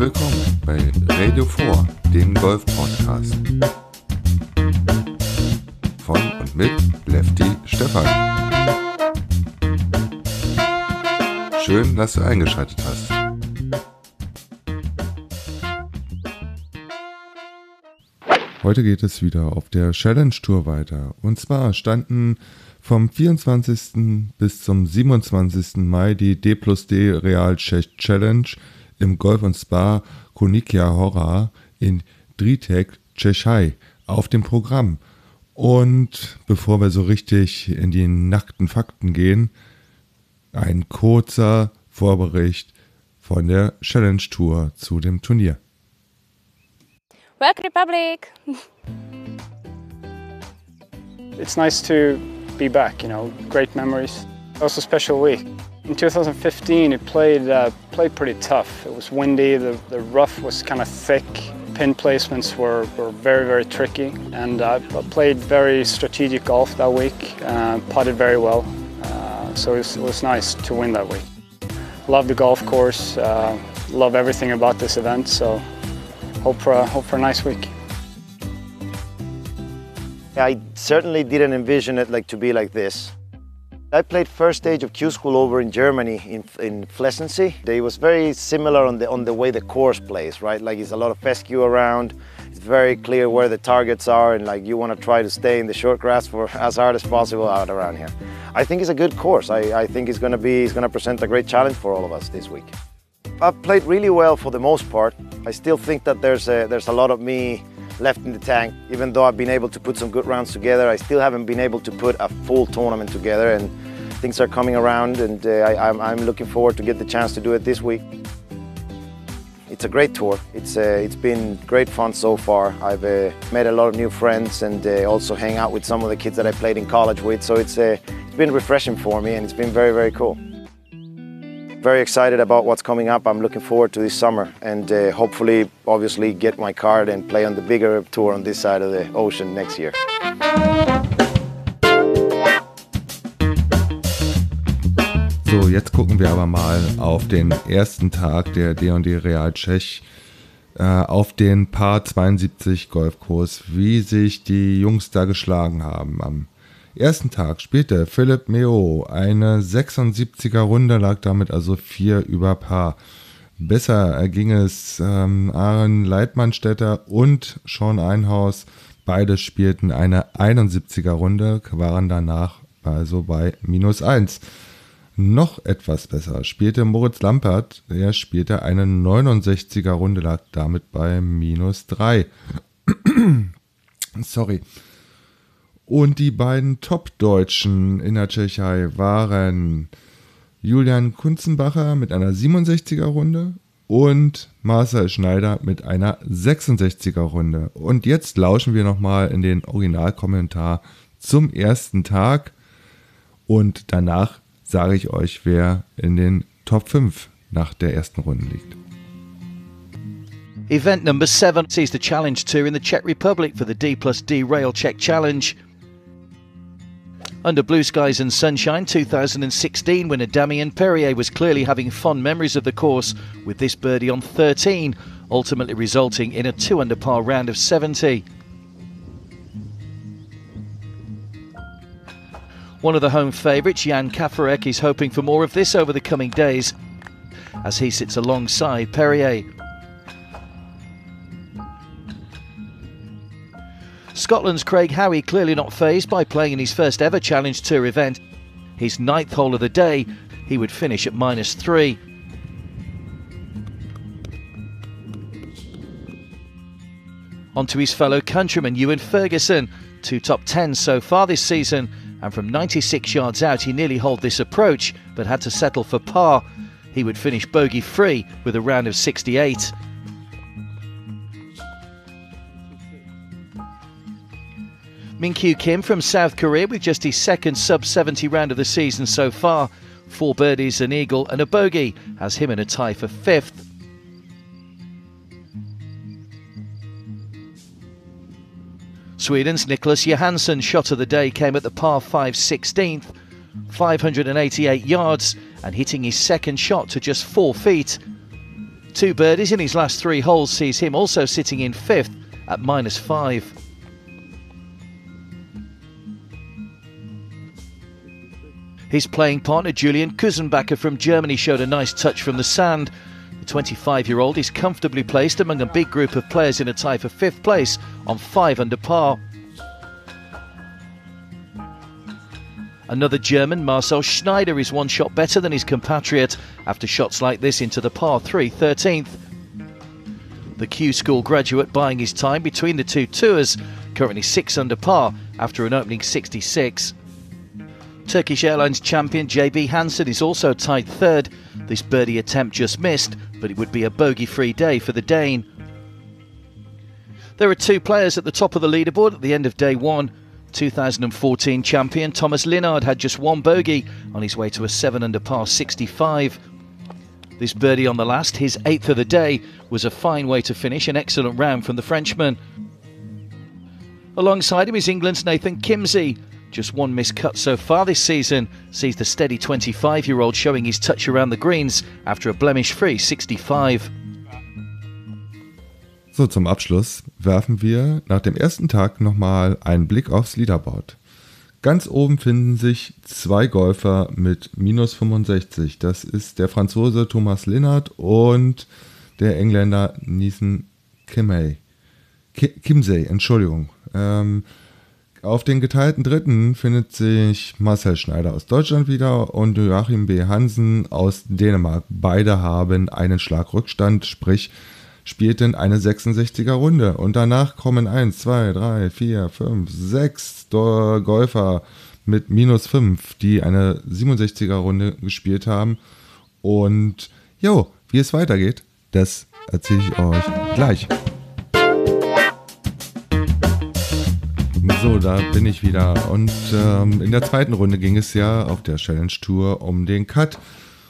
willkommen bei Radio 4, dem Golf-Podcast. Von und mit Lefty Stefan. Schön, dass du eingeschaltet hast. Heute geht es wieder auf der Challenge Tour weiter. Und zwar standen vom 24. bis zum 27. Mai die D plus D Real Challenge im Golf und Spa Konikia Hora in Dritek, Tschechei auf dem Programm. Und bevor wir so richtig in die nackten Fakten gehen, ein kurzer Vorbericht von der Challenge Tour zu dem Turnier. Welcome Republic! It's nice to be back, you know, great memories. Also special week. In 2015 it played, uh, played pretty tough. It was windy, the, the rough was kind of thick, pin placements were, were very, very tricky and I played very strategic golf that week, uh, putted very well. Uh, so it was, it was, nice to win that week. Love the golf course, uh, love everything about this event, so hope for a, hope for a nice week. I certainly didn't envision it like to be like this. I played first stage of Q School over in Germany in, in Flessensee. It was very similar on the, on the way the course plays, right? Like it's a lot of fescue around. It's very clear where the targets are and like you want to try to stay in the short grass for as hard as possible out around here. I think it's a good course. I, I think it's going to be, it's going to present a great challenge for all of us this week. I've played really well for the most part. I still think that there's a, there's a lot of me left in the tank. Even though I've been able to put some good rounds together, I still haven't been able to put a full tournament together and things are coming around and uh, I, am I'm looking forward to get the chance to do it this week. It's a great tour. It's, uh, it's been great fun so far. I've uh, made a lot of new friends and uh, also hang out with some of the kids that I played in college with. So it's, uh, it's been refreshing for me and it's been very, very cool. Very excited about what's coming up. I'm looking forward to this summer and uh, hopefully, obviously, get my card and play on the bigger tour on this side of the ocean next year. So, jetzt gucken wir aber mal auf den ersten Tag der D&D Real Tschech äh, auf den Paar 72 Golfkurs, wie sich die Jungs da geschlagen haben am ersten Tag spielte Philipp Meo eine 76er Runde, lag damit also vier über Paar. Besser erging es ähm, Aaron Leitmannstädter und Sean Einhaus. Beide spielten eine 71er Runde, waren danach also bei minus 1. Noch etwas besser spielte Moritz Lampert. Er spielte eine 69er Runde, lag damit bei minus 3. Sorry. Und die beiden Top-Deutschen in der Tschechei waren Julian Kunzenbacher mit einer 67er Runde und Marcel Schneider mit einer 66er Runde. Und jetzt lauschen wir nochmal in den Originalkommentar zum ersten Tag und danach sage ich euch, wer in den Top 5 nach der ersten Runde liegt. Event number 7 sees the Challenge Tour in the Czech Republic for the D plus D Rail Czech Challenge. Under Blue Skies and Sunshine 2016, winner Damien Perrier was clearly having fond memories of the course with this birdie on 13, ultimately resulting in a 2 under par round of 70. One of the home favourites, Jan Kafarek, is hoping for more of this over the coming days as he sits alongside Perrier. Scotland's Craig Howie clearly not phased by playing in his first ever Challenge Tour event. His ninth hole of the day, he would finish at minus three. On to his fellow countryman Ewan Ferguson, two top tens so far this season, and from 96 yards out he nearly held this approach, but had to settle for par. He would finish bogey free with a round of 68. Minkyu Kim from South Korea with just his second sub 70 round of the season so far. Four birdies, an eagle, and a bogey has him in a tie for fifth. Sweden's Nicholas Johansson shot of the day came at the par 5 16th, 588 yards, and hitting his second shot to just four feet. Two birdies in his last three holes sees him also sitting in fifth at minus five. His playing partner Julian Kusenbacher from Germany showed a nice touch from the sand. The 25 year old is comfortably placed among a big group of players in a tie for fifth place on five under par. Another German, Marcel Schneider, is one shot better than his compatriot after shots like this into the par 3 13th. The Q School graduate buying his time between the two tours, currently 6 under par after an opening 66. Turkish Airlines champion JB Hansen is also tied third. This birdie attempt just missed, but it would be a bogey free day for the Dane. There are two players at the top of the leaderboard at the end of day one. 2014 champion Thomas Linard had just one bogey on his way to a 7 under par 65. This birdie on the last, his eighth of the day, was a fine way to finish an excellent round from the Frenchman. Alongside him is England's Nathan Kimsey, just one missed so far this season sees the steady 25 year old showing his touch around the greens after a blemish free 65. So, zum Abschluss werfen wir nach dem ersten Tag nochmal einen Blick aufs Leaderboard. Ganz oben finden sich zwei Golfer mit minus 65. Das ist der Franzose Thomas Linnert und der Engländer Neeson Kimsey. Kimsey, Entschuldigung. Ähm, auf den geteilten Dritten findet sich Marcel Schneider aus Deutschland wieder und Joachim B. Hansen aus Dänemark. Beide haben einen Schlagrückstand, sprich spielten eine 66er Runde. Und danach kommen 1, 2, 3, 4, 5, 6 Golfer mit minus 5, die eine 67er Runde gespielt haben. Und jo, wie es weitergeht, das erzähle ich euch gleich. So, da bin ich wieder. Und ähm, in der zweiten Runde ging es ja auf der Challenge Tour um den Cut.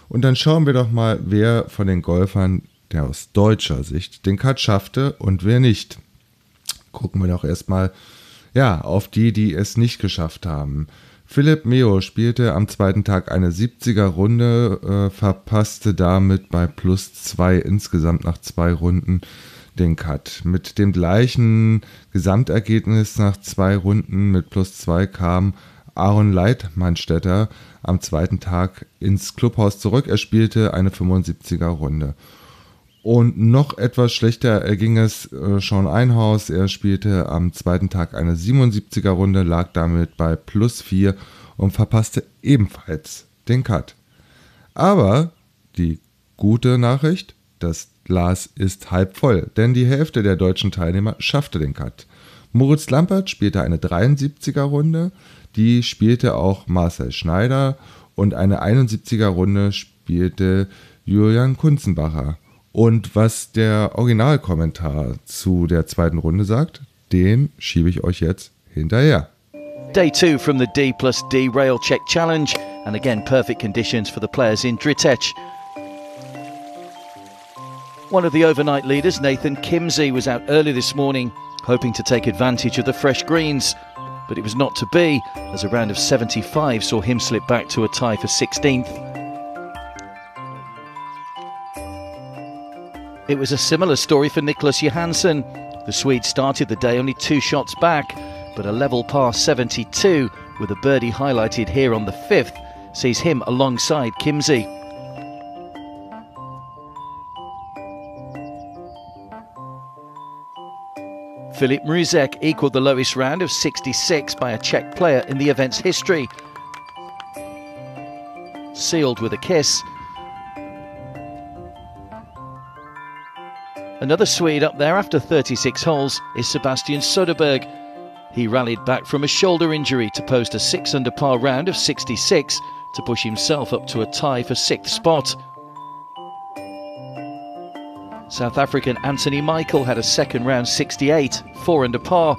Und dann schauen wir doch mal, wer von den Golfern, der aus deutscher Sicht, den Cut schaffte und wer nicht. Gucken wir doch erstmal ja, auf die, die es nicht geschafft haben. Philipp Meo spielte am zweiten Tag eine 70er Runde, äh, verpasste damit bei plus 2 insgesamt nach zwei Runden den Cut. Mit dem gleichen Gesamtergebnis nach zwei Runden mit plus zwei kam Aaron Leitmannstetter am zweiten Tag ins Clubhaus zurück. Er spielte eine 75er Runde. Und noch etwas schlechter erging es äh, Sean Einhaus. Er spielte am zweiten Tag eine 77er Runde, lag damit bei plus 4 und verpasste ebenfalls den Cut. Aber die gute Nachricht, das Glas ist halb voll, denn die Hälfte der deutschen Teilnehmer schaffte den Cut. Moritz Lampert spielte eine 73er Runde, die spielte auch Marcel Schneider und eine 71er Runde spielte Julian Kunzenbacher. Und was der Originalkommentar zu der zweiten Runde sagt, den schiebe ich euch jetzt hinterher. Day two from the D plus D Rail Check Challenge, and again perfect conditions for the players in Dritech. One of the overnight leaders, Nathan Kimsey, was out early this morning, hoping to take advantage of the fresh greens. But it was not to be, as a round of 75 saw him slip back to a tie for 16th. It was a similar story for Nicholas Johansson. The Swede started the day only two shots back, but a level par 72, with a birdie highlighted here on the fifth, sees him alongside Kimsey. Filip Mruzek equalled the lowest round of 66 by a Czech player in the event's history. Sealed with a kiss. Another Swede up there after 36 holes is Sebastian Soderberg. He rallied back from a shoulder injury to post a 6 under par round of 66 to push himself up to a tie for sixth spot. South African Anthony Michael had a second round 68, 4 under par.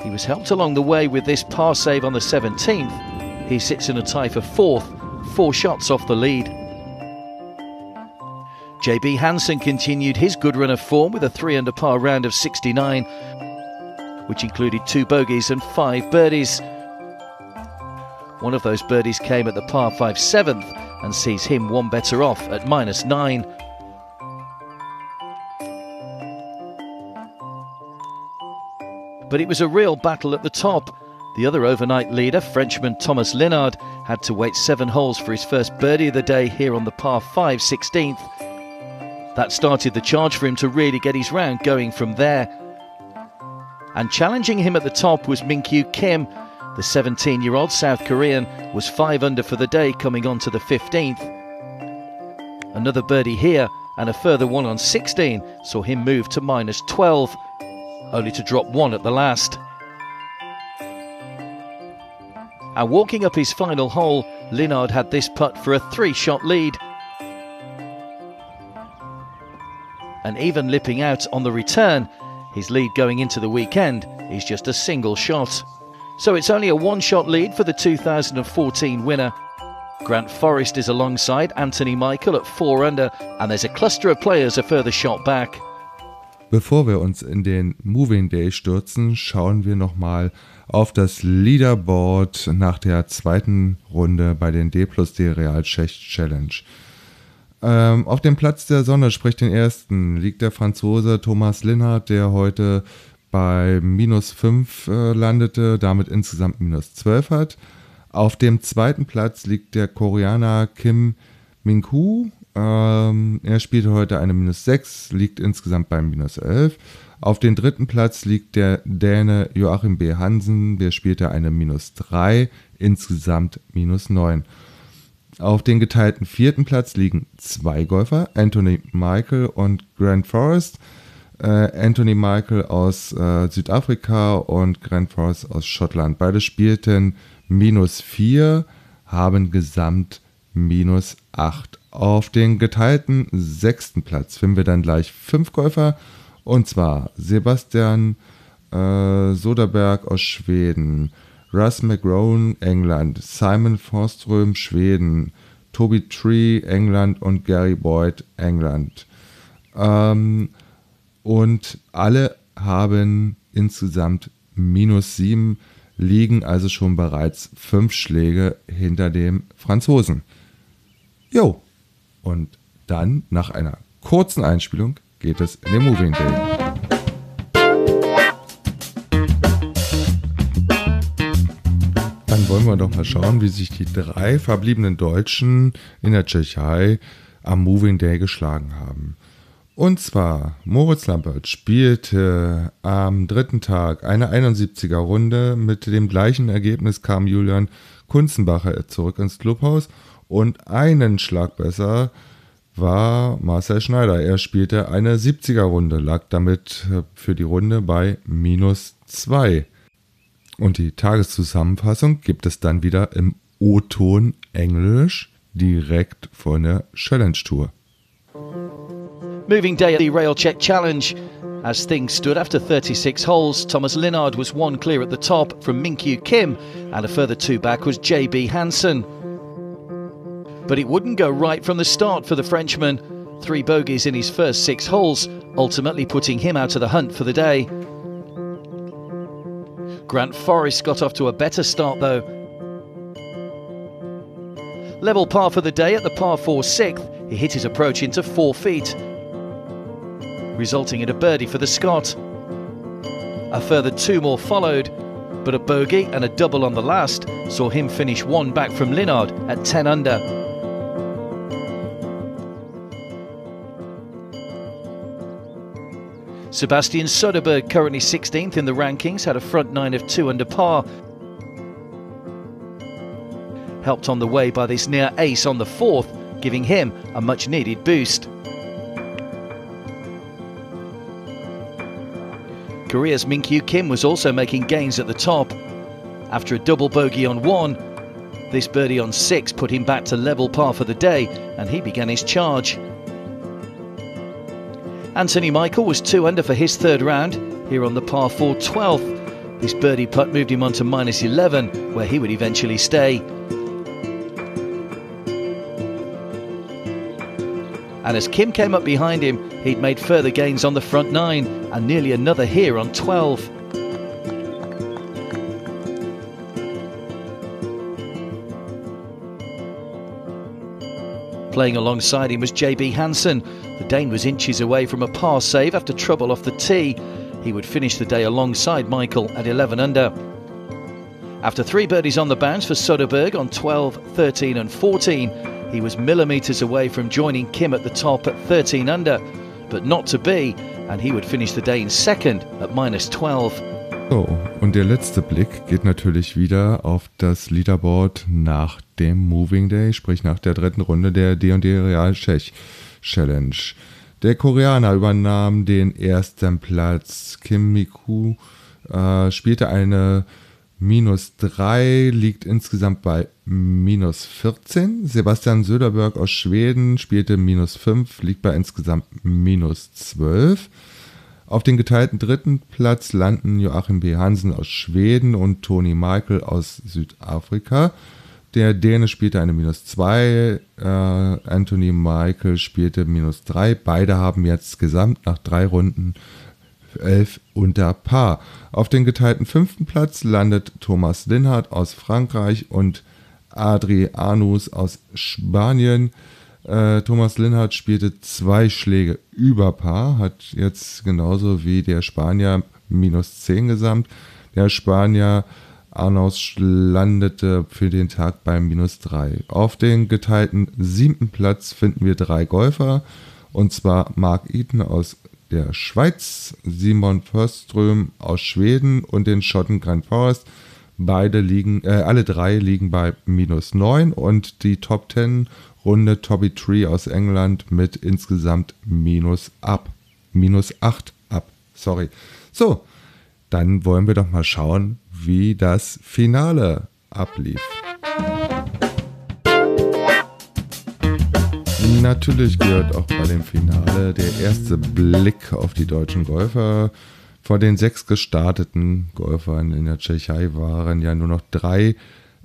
He was helped along the way with this par save on the 17th. He sits in a tie for fourth, four shots off the lead. JB Hansen continued his good run of form with a 3 under par round of 69, which included two bogeys and five birdies. One of those birdies came at the par 5 7th and sees him one better off at minus 9. But it was a real battle at the top. The other overnight leader, Frenchman Thomas Linard, had to wait seven holes for his first birdie of the day here on the par 5 16th. That started the charge for him to really get his round going from there. And challenging him at the top was Minkyu Kim. The 17 year old South Korean was 5 under for the day coming on to the 15th. Another birdie here and a further one on 16 saw him move to minus 12, only to drop one at the last. And walking up his final hole, Linard had this putt for a three shot lead. And even lipping out on the return, his lead going into the weekend is just a single shot. So it's only a one shot lead for the 2014 winner. Grant Forrest is alongside Anthony Michael at 4 under, and there's a cluster of players a further shot back. Bevor wir uns in den Moving Day stürzen, schauen wir nochmal auf das Leaderboard nach der zweiten Runde bei den D plus D Real Tschech Challenge. Ähm, auf dem Platz der Sonne, sprich den ersten, liegt der Franzose Thomas Linhardt, der heute bei minus 5 äh, landete, damit insgesamt minus 12 hat. Auf dem zweiten Platz liegt der Koreaner Kim Minku. Ähm, er spielte heute eine minus 6, liegt insgesamt bei minus 11. Auf dem dritten Platz liegt der Däne Joachim B. Hansen, der spielte eine minus 3, insgesamt minus 9. Auf dem geteilten vierten Platz liegen zwei Golfer, Anthony Michael und Grant Forrest. Äh, Anthony Michael aus äh, Südafrika und Grant Forrest aus Schottland. Beide spielten minus 4, haben gesamt minus 8. Auf den geteilten sechsten Platz finden wir dann gleich fünf Golfer und zwar Sebastian äh, Soderberg aus Schweden, Russ McGrone, England, Simon Forström, Schweden, Toby Tree, England und Gary Boyd, England. Ähm, und alle haben insgesamt minus 7, liegen also schon bereits fünf Schläge hinter dem Franzosen. Jo, und dann nach einer kurzen Einspielung geht es in den Moving Day. Dann wollen wir doch mal schauen, wie sich die drei verbliebenen Deutschen in der Tschechei am Moving Day geschlagen haben. Und zwar, Moritz Lampert spielte am dritten Tag eine 71er Runde. Mit dem gleichen Ergebnis kam Julian Kunzenbacher zurück ins Clubhaus. Und einen Schlag besser war Marcel Schneider. Er spielte eine 70er Runde, lag damit für die Runde bei minus 2. Und die Tageszusammenfassung gibt es dann wieder im O-Ton Englisch direkt von der Challenge Tour. Moving day at the Rail Check Challenge. As things stood after 36 holes, Thomas Linard was one clear at the top from Minkyu Kim, and a further two back was JB Hansen. But it wouldn't go right from the start for the Frenchman. Three bogeys in his first six holes, ultimately putting him out of the hunt for the day. Grant Forrest got off to a better start though. Level par for the day at the par 4 sixth, he hit his approach into four feet, resulting in a birdie for the Scot. A further two more followed, but a bogey and a double on the last saw him finish one back from Linard at 10 under. Sebastian Soderberg, currently 16th in the rankings, had a front nine of two under par. Helped on the way by this near ace on the fourth, giving him a much needed boost. Korea's Minkyu Kim was also making gains at the top. After a double bogey on one, this birdie on six put him back to level par for the day, and he began his charge. Anthony Michael was two under for his third round, here on the par 4 12th. This birdie putt moved him on to minus 11, where he would eventually stay. And as Kim came up behind him, he'd made further gains on the front nine and nearly another here on 12. Playing alongside him was JB Hansen. The Dane was inches away from a par save after trouble off the tee. he would finish the day alongside Michael at 11 under. After three birdies on the bounce for Soderberg on 12, 13, and 14, he was millimetres away from joining Kim at the top at 13 under, but not to be, and he would finish the day in second at minus 12. So, und der letzte Blick geht natürlich wieder auf das Leaderboard nach dem Moving Day, sprich nach der dritten Runde der D&D Real Czech Challenge. Der Koreaner übernahm den ersten Platz. Kim Miku äh, spielte eine minus 3, liegt insgesamt bei minus 14. Sebastian Söderberg aus Schweden spielte minus 5, liegt bei insgesamt minus 12. Auf den geteilten dritten Platz landen Joachim B. Hansen aus Schweden und Toni Michael aus Südafrika. Der Däne spielte eine minus 2, äh, Anthony Michael spielte minus 3. Beide haben jetzt gesamt nach drei Runden 11 unter Paar. Auf den geteilten fünften Platz landet Thomas Linhardt aus Frankreich und Adri Anus aus Spanien. Äh, Thomas Linhardt spielte zwei Schläge über Paar, hat jetzt genauso wie der Spanier minus 10 gesamt. Der Spanier Arnaus landete für den Tag bei minus 3. Auf den geteilten siebten Platz finden wir drei Golfer, und zwar Mark Eaton aus der Schweiz, Simon Förström aus Schweden und den Schotten Grand Forest. Beide liegen, äh, alle drei liegen bei minus 9 und die Top 10 Runde Toby Tree aus England mit insgesamt minus ab. Minus 8 ab. Sorry. So, dann wollen wir doch mal schauen, wie das Finale ablief. Natürlich gehört auch bei dem Finale der erste Blick auf die deutschen Golfer. Von den sechs gestarteten Golfern in der Tschechei waren ja nur noch drei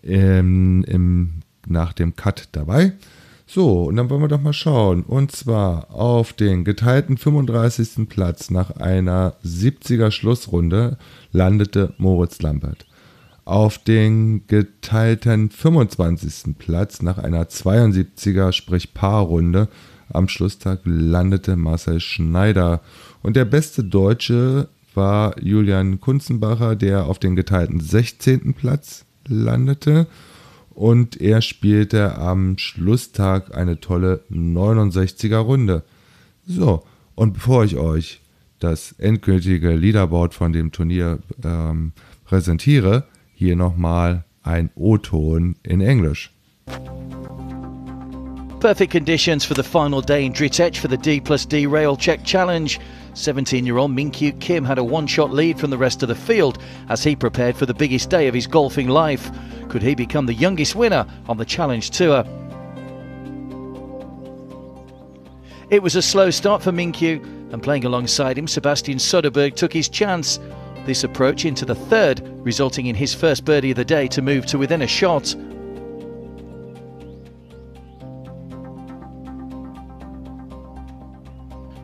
ähm, im, nach dem Cut dabei. So, und dann wollen wir doch mal schauen. Und zwar auf den geteilten 35. Platz nach einer 70er Schlussrunde landete Moritz Lampert auf den geteilten 25. Platz nach einer 72er, sprich Paarrunde. Am Schlusstag landete Marcel Schneider. Und der beste Deutsche war Julian Kunzenbacher, der auf den geteilten 16. Platz landete. Und er spielte am Schlusstag eine tolle 69er Runde. So, und bevor ich euch das endgültige Leaderboard von dem Turnier ähm, präsentiere, hier nochmal ein O-Ton in Englisch. Perfect conditions for the final day in Dritech for the D plus D Rail Check Challenge. 17 year old Minkyu Kim had a one shot lead from the rest of the field as he prepared for the biggest day of his golfing life. Could he become the youngest winner on the Challenge Tour? It was a slow start for Minkyu, and playing alongside him, Sebastian Soderberg took his chance this approach into the third, resulting in his first birdie of the day to move to within a shot.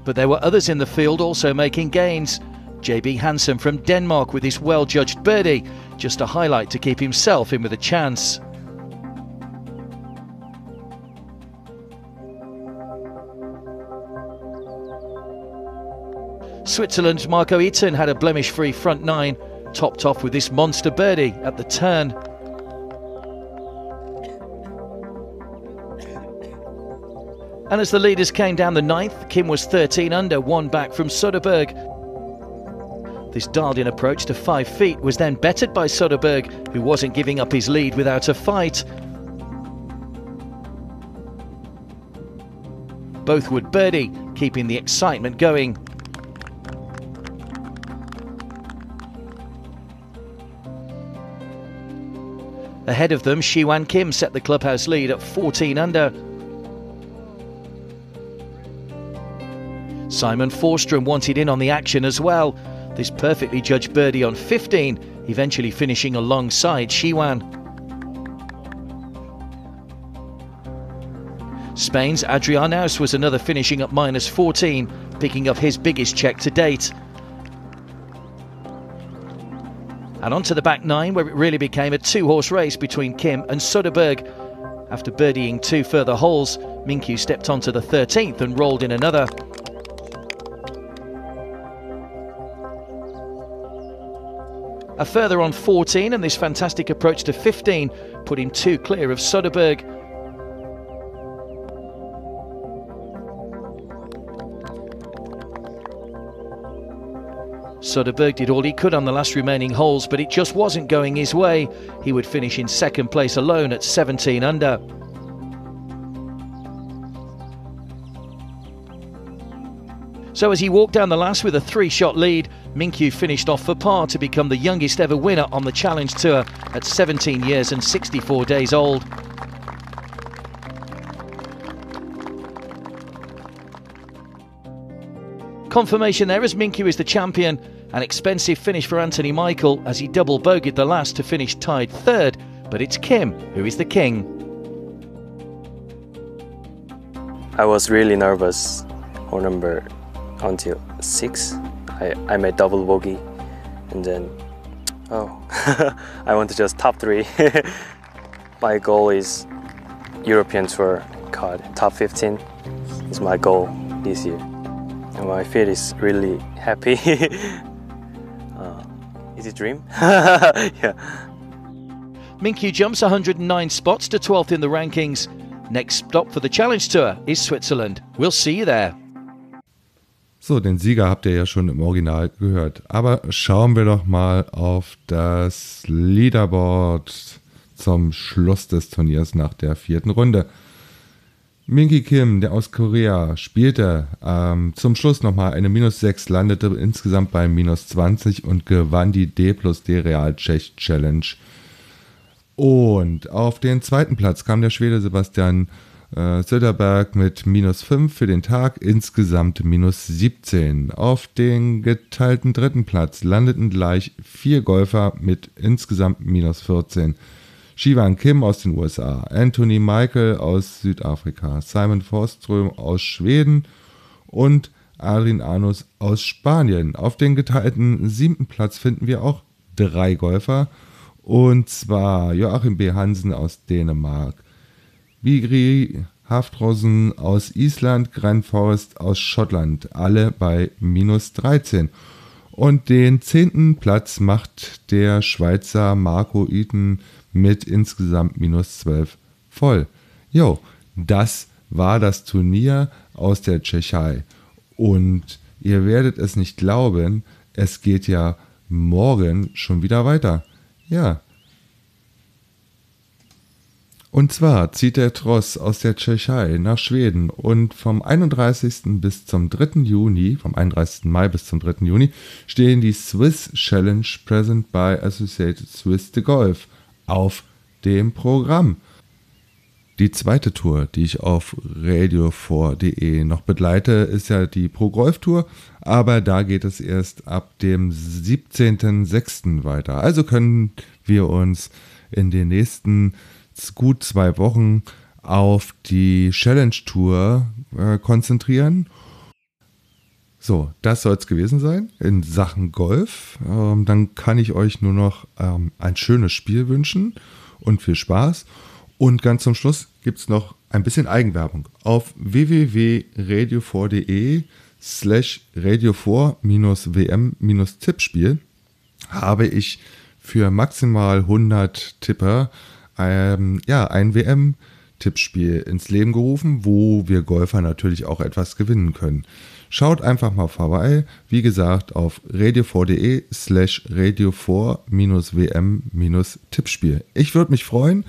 But there were others in the field also making gains. JB Hansen from Denmark with his well judged birdie, just a highlight to keep himself in with a chance. Switzerland's Marco Eaton had a blemish free front nine, topped off with this monster birdie at the turn. And as the leaders came down the ninth, Kim was 13 under, one back from Soderberg. This dialed in approach to five feet was then bettered by Soderberg, who wasn't giving up his lead without a fight. Both would birdie, keeping the excitement going. Ahead of them, Shiwan Kim set the clubhouse lead at 14 under. Simon Forstrom wanted in on the action as well. This perfectly judged birdie on 15, eventually finishing alongside Shiwan. Spain's Adrian Aus was another finishing at minus 14, picking up his biggest check to date. and onto the back nine, where it really became a two horse race between Kim and Soderberg. After birdieing two further holes, Minkyu stepped onto the 13th and rolled in another. A further on 14, and this fantastic approach to 15 put him two clear of Soderberg. Soderberg did all he could on the last remaining holes, but it just wasn't going his way. He would finish in second place alone at 17 under. So as he walked down the last with a three-shot lead, Minkyu finished off for par to become the youngest ever winner on the Challenge Tour at 17 years and 64 days old. Confirmation there as Minkyu is the champion. An expensive finish for Anthony Michael as he double bogeyed the last to finish tied third, but it's Kim who is the king. I was really nervous on number until six. I, I made double bogey and then oh I want to just top three. my goal is European Tour card top 15 is my goal this year. And my feet is really happy. uh, is it dream? yeah. Minkyu jumps 109 spots to 12th in the rankings. Next stop for the Challenge Tour is Switzerland. We'll see you there. So, den Sieger habt ihr ja schon im Original gehört. Aber schauen wir doch mal auf das Leaderboard zum Schluss des Turniers nach der vierten Runde. Minky Kim, der aus Korea, spielte ähm, zum Schluss nochmal eine Minus 6, landete insgesamt bei Minus 20 und gewann die D plus D Real Czech Challenge. Und auf den zweiten Platz kam der Schwede Sebastian äh, Söderberg mit minus 5 für den Tag, insgesamt minus 17. Auf den geteilten dritten Platz landeten gleich vier Golfer mit insgesamt minus 14. Shivan Kim aus den USA, Anthony Michael aus Südafrika, Simon Forström aus Schweden und Adrian Anus aus Spanien. Auf den geteilten siebten Platz finden wir auch drei Golfer und zwar Joachim B. Hansen aus Dänemark, Vigri Haftrosen aus Island, Grand Forest aus Schottland, alle bei minus 13. Und den zehnten Platz macht der Schweizer Marco Eaton mit insgesamt minus 12 voll. Jo, das war das Turnier aus der Tschechei. Und ihr werdet es nicht glauben, es geht ja morgen schon wieder weiter. Ja, und zwar zieht der Tross aus der Tschechei nach Schweden und vom 31. bis zum 3. Juni, vom 31. Mai bis zum 3. Juni, stehen die Swiss Challenge Present by Associated Swiss de Golf auf dem Programm. Die zweite Tour, die ich auf radio4.de noch begleite, ist ja die Pro Golf Tour, aber da geht es erst ab dem 17.06. weiter. Also können wir uns in den nächsten gut zwei Wochen auf die Challenge Tour äh, konzentrieren. So, das soll es gewesen sein in Sachen Golf. Ähm, dann kann ich euch nur noch ähm, ein schönes Spiel wünschen und viel Spaß. Und ganz zum Schluss gibt es noch ein bisschen Eigenwerbung. Auf www.radio4.de slash radio4-wm-tippspiel habe ich für maximal 100 Tipper ähm, ja, ein WM-Tippspiel ins Leben gerufen, wo wir Golfer natürlich auch etwas gewinnen können. Schaut einfach mal vorbei, wie gesagt, auf radio4.de slash radio4-wm-tippspiel. Ich würde mich freuen.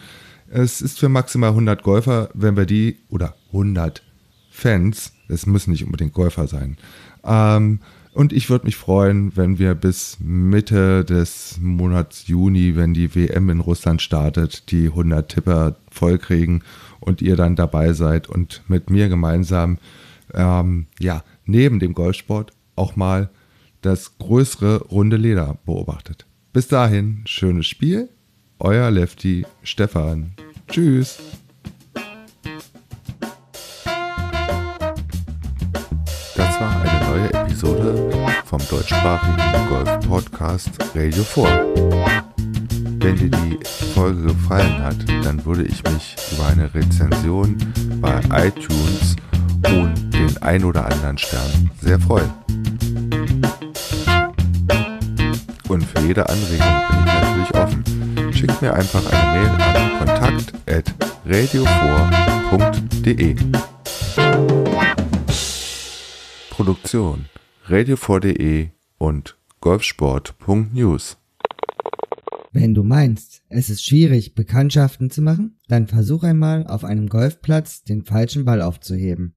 Es ist für maximal 100 Golfer, wenn wir die, oder 100 Fans, es müssen nicht unbedingt Golfer sein, ähm, und ich würde mich freuen, wenn wir bis Mitte des Monats Juni, wenn die WM in Russland startet, die 100 Tipper vollkriegen und ihr dann dabei seid und mit mir gemeinsam, ähm, ja, neben dem Golfsport auch mal das größere runde Leder beobachtet. Bis dahin, schönes Spiel. Euer Lefty Stefan. Tschüss. Das war eine neue Episode vom deutschsprachigen Golf-Podcast Radio 4. Wenn dir die Folge gefallen hat, dann würde ich mich über eine Rezension bei iTunes und den ein oder anderen Stern sehr freuen. Und für jede Anregung bin ich natürlich offen. Schickt mir einfach eine Mail an kontakt.radiofor.de. Produktion radio4.de und golfsport.news. Wenn du meinst, es ist schwierig, Bekanntschaften zu machen, dann versuch einmal auf einem Golfplatz den falschen Ball aufzuheben.